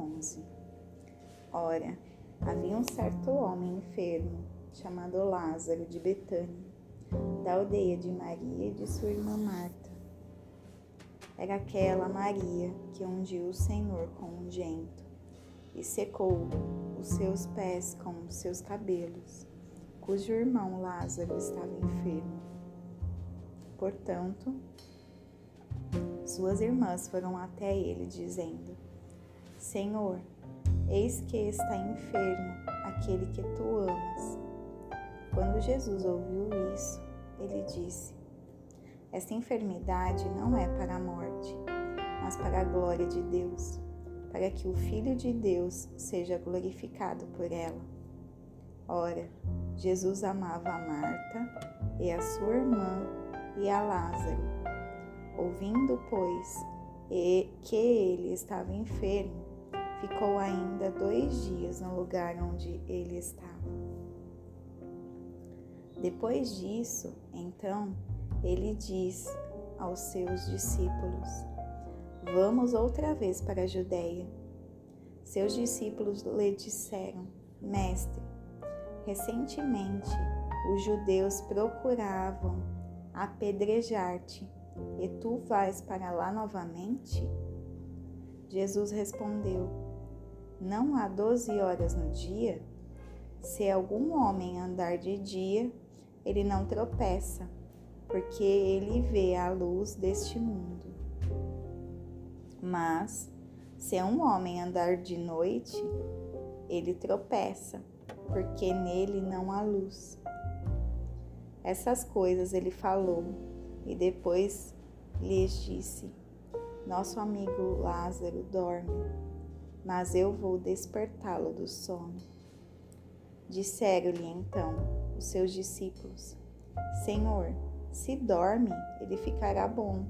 11 Ora, havia um certo homem enfermo, chamado Lázaro, de Betânia, da aldeia de Maria e de sua irmã Marta. Era aquela Maria que ungiu o Senhor com ungento e secou os seus pés com os seus cabelos, cujo irmão Lázaro estava enfermo. Portanto, suas irmãs foram até ele, dizendo: Senhor, eis que está enfermo aquele que tu amas. Quando Jesus ouviu isso, ele disse: Esta enfermidade não é para a morte, mas para a glória de Deus, para que o Filho de Deus seja glorificado por ela. Ora, Jesus amava a Marta e a sua irmã e a Lázaro. Ouvindo, pois, que ele estava enfermo, ficou ainda dois dias no lugar onde ele estava. Depois disso, então, ele diz aos seus discípulos: Vamos outra vez para a Judéia. Seus discípulos lhe disseram: Mestre, recentemente os judeus procuravam apedrejar-te e tu vais para lá novamente? Jesus respondeu: Não há doze horas no dia? Se algum homem andar de dia, ele não tropeça, porque ele vê a luz deste mundo. Mas, se um homem andar de noite, ele tropeça, porque nele não há luz. Essas coisas ele falou e depois lhes disse: Nosso amigo Lázaro dorme, mas eu vou despertá-lo do sono. Disseram-lhe então os seus discípulos: Senhor, se dorme, ele ficará bom.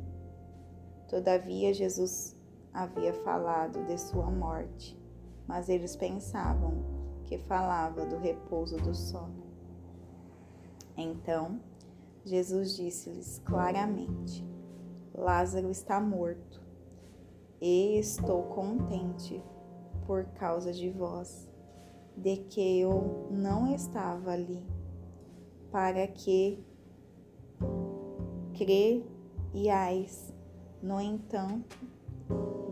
Todavia, Jesus havia falado de sua morte, mas eles pensavam que falava do repouso do sono. Então, Jesus disse-lhes claramente: Lázaro está morto, e estou contente por causa de vós, de que eu não estava ali, para que creiais. No entanto,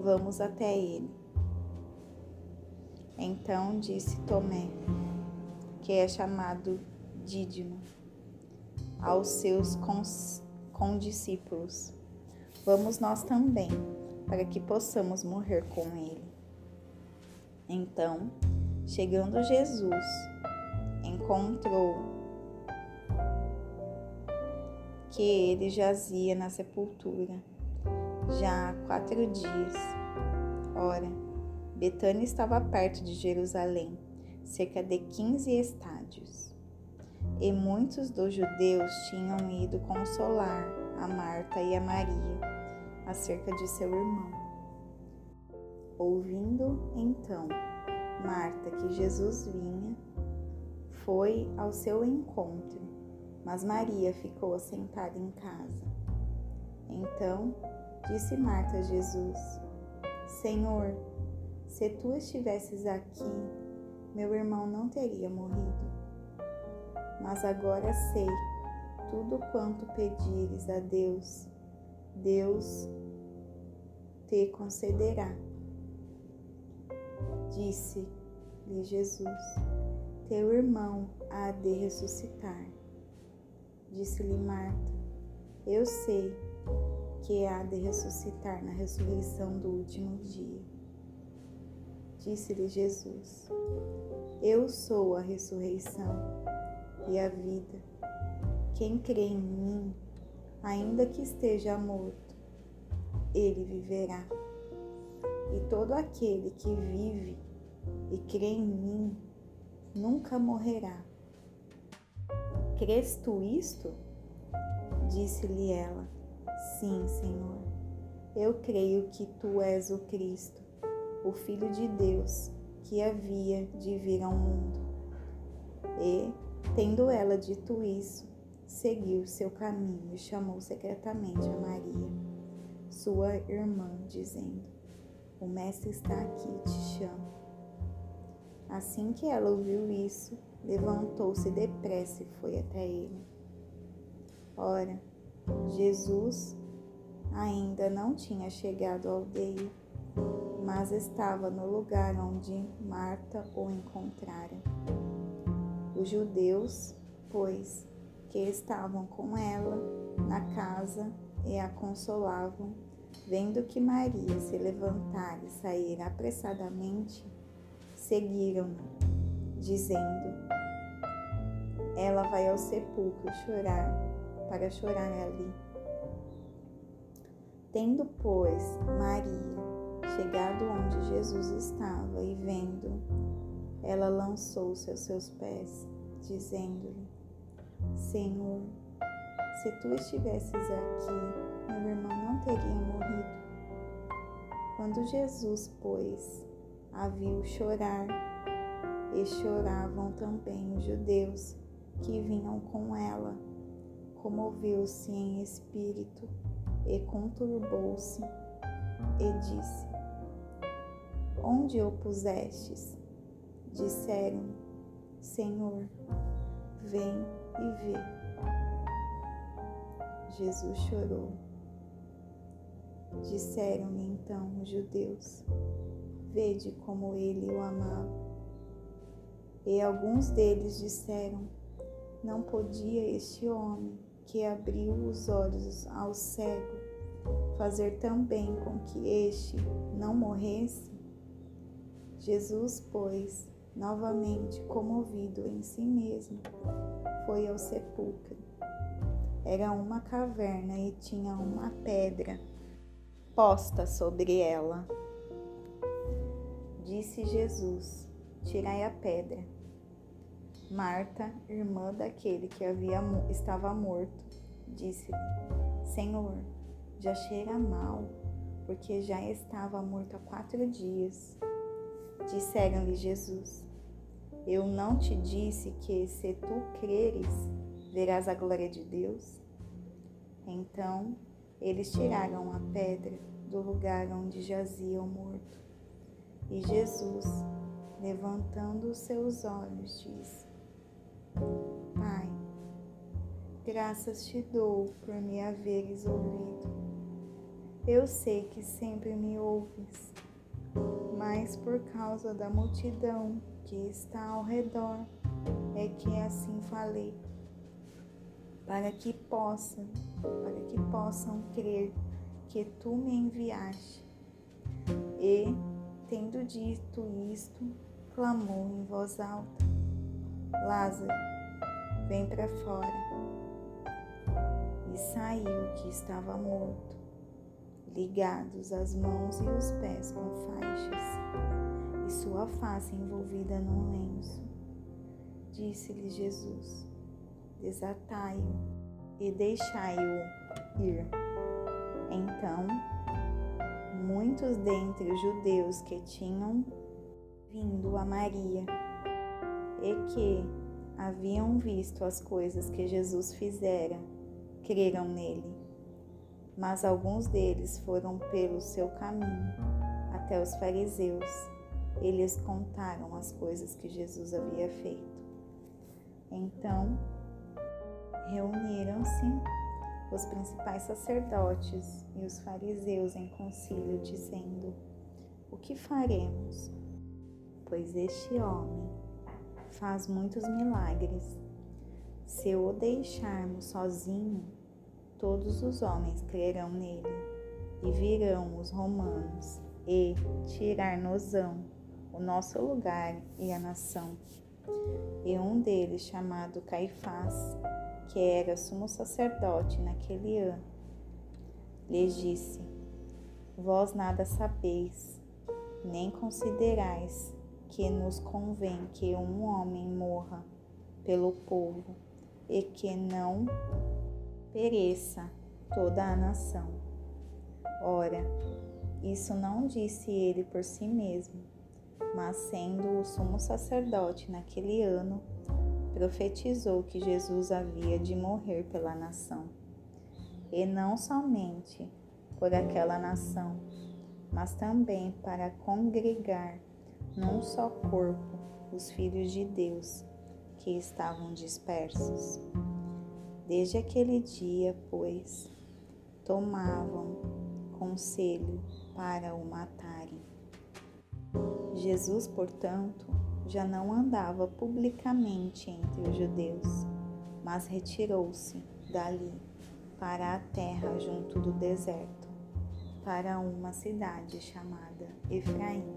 vamos até ele. Então disse Tomé, que é chamado Dídimo aos seus condiscípulos: Vamos nós também, para que possamos morrer com ele. Então, chegando Jesus, encontrou que ele jazia na sepultura já há quatro dias. Ora, Betânia estava perto de Jerusalém, cerca de quinze estádios e muitos dos judeus tinham ido consolar a Marta e a Maria acerca de seu irmão. Ouvindo então Marta que Jesus vinha, foi ao seu encontro, mas Maria ficou sentada em casa. Então disse Marta a Jesus: Senhor, se tu estivesses aqui, meu irmão não teria morrido mas agora sei tudo quanto pedires a Deus, Deus te concederá. Disse-lhe Jesus: Teu irmão há de ressuscitar. Disse-lhe Marta: Eu sei que há de ressuscitar na ressurreição do último dia. Disse-lhe Jesus: Eu sou a ressurreição e a vida. Quem crê em mim, ainda que esteja morto, ele viverá. E todo aquele que vive e crê em mim nunca morrerá. Crês tu isto? Disse-lhe ela: Sim, Senhor. Eu creio que tu és o Cristo, o Filho de Deus, que havia de vir ao mundo. E Tendo ela dito isso, seguiu seu caminho e chamou secretamente a Maria, sua irmã, dizendo: o Mestre está aqui te chama. Assim que ela ouviu isso, levantou-se depressa e foi até ele. Ora, Jesus ainda não tinha chegado à aldeia, mas estava no lugar onde Marta o encontrara. Os judeus, pois, que estavam com ela na casa e a consolavam, vendo que Maria se levantara e sair apressadamente, seguiram-na, dizendo: Ela vai ao sepulcro chorar, para chorar ali. Tendo, pois, Maria chegado onde Jesus estava e vendo, ela lançou-se aos seus pés, dizendo-lhe: Senhor, se tu estivesses aqui, meu irmão não teria morrido. Quando Jesus, pois, a viu chorar, e choravam também os judeus que vinham com ela, comoveu-se em espírito e conturbou-se e disse: Onde o pusestes? Disseram: Senhor, vem e vê. Jesus chorou. Disseram-lhe então os judeus: Vede como ele o amava. E alguns deles disseram: Não podia este homem que abriu os olhos ao cego fazer também com que este não morresse? Jesus, pois, novamente comovido em si mesmo, foi ao sepulcro. Era uma caverna e tinha uma pedra posta sobre ela. Disse Jesus: Tirai a pedra. Marta, irmã daquele que havia estava morto, disse-lhe: Senhor, já cheira mal, porque já estava morto há quatro dias. Disseram-lhe Jesus: Eu não te disse que, se tu creres, verás a glória de Deus? Então eles tiraram a pedra do lugar onde jazia o morto. E Jesus, levantando os seus olhos, disse: Pai, graças te dou por me haveres ouvido. Eu sei que sempre me ouves mas por causa da multidão que está ao redor é que assim falei, para que possam, para que possam crer que tu me enviaste. E, tendo dito isto, clamou em voz alta: Lázaro, vem para fora. E saiu que estava morto ligados as mãos e os pés com faixas, e sua face envolvida num lenço. Disse-lhe Jesus: Desatai-o e deixai-o ir. Então, muitos dentre os judeus que tinham vindo a Maria e que haviam visto as coisas que Jesus fizera, creram nele mas alguns deles foram pelo seu caminho até os fariseus. Eles contaram as coisas que Jesus havia feito. Então, reuniram-se os principais sacerdotes e os fariseus em concílio, dizendo: O que faremos? Pois este homem faz muitos milagres. Se o deixarmos sozinho, todos os homens crerão nele, e virão os romanos e tirar-nos-ão o nosso lugar e a nação. E um deles, chamado Caifás, que era sumo sacerdote naquele ano, lhes disse: Vós nada sabeis, nem considerais que nos convém que um homem morra pelo povo e que não pereça toda a nação. Ora, isso não disse ele por si mesmo, mas sendo o sumo sacerdote naquele ano, profetizou que Jesus havia de morrer pela nação, e não somente por aquela nação, mas também para congregar num só corpo os filhos de Deus que estavam dispersos. Desde aquele dia, pois, tomavam conselho para o matarem. Jesus, portanto, já não andava publicamente entre os judeus, mas retirou-se dali para a terra junto do deserto, para uma cidade chamada Efraim,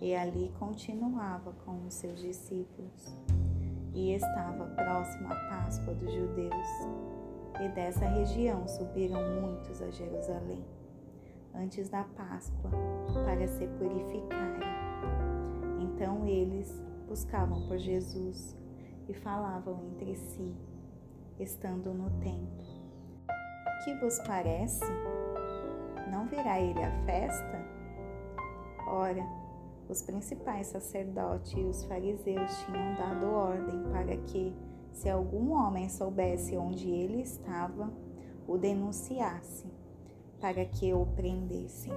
e ali continuava com os seus discípulos. E estava próximo à Páscoa dos judeus, e dessa região subiram muitos a Jerusalém, antes da Páscoa, para se purificarem. Então eles buscavam por Jesus e falavam entre si, estando no templo: Que vos parece? Não virá ele à festa? Ora, os principais sacerdotes e os fariseus tinham dado ordem para que, se algum homem soubesse onde ele estava, o denunciasse, para que o prendessem.